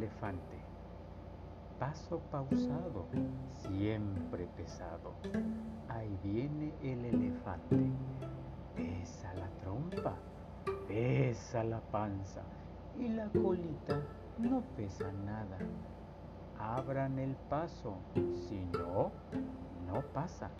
Elefante, paso pausado, siempre pesado. Ahí viene el elefante. Pesa la trompa, pesa la panza y la colita no pesa nada. Abran el paso, si no, no pasa.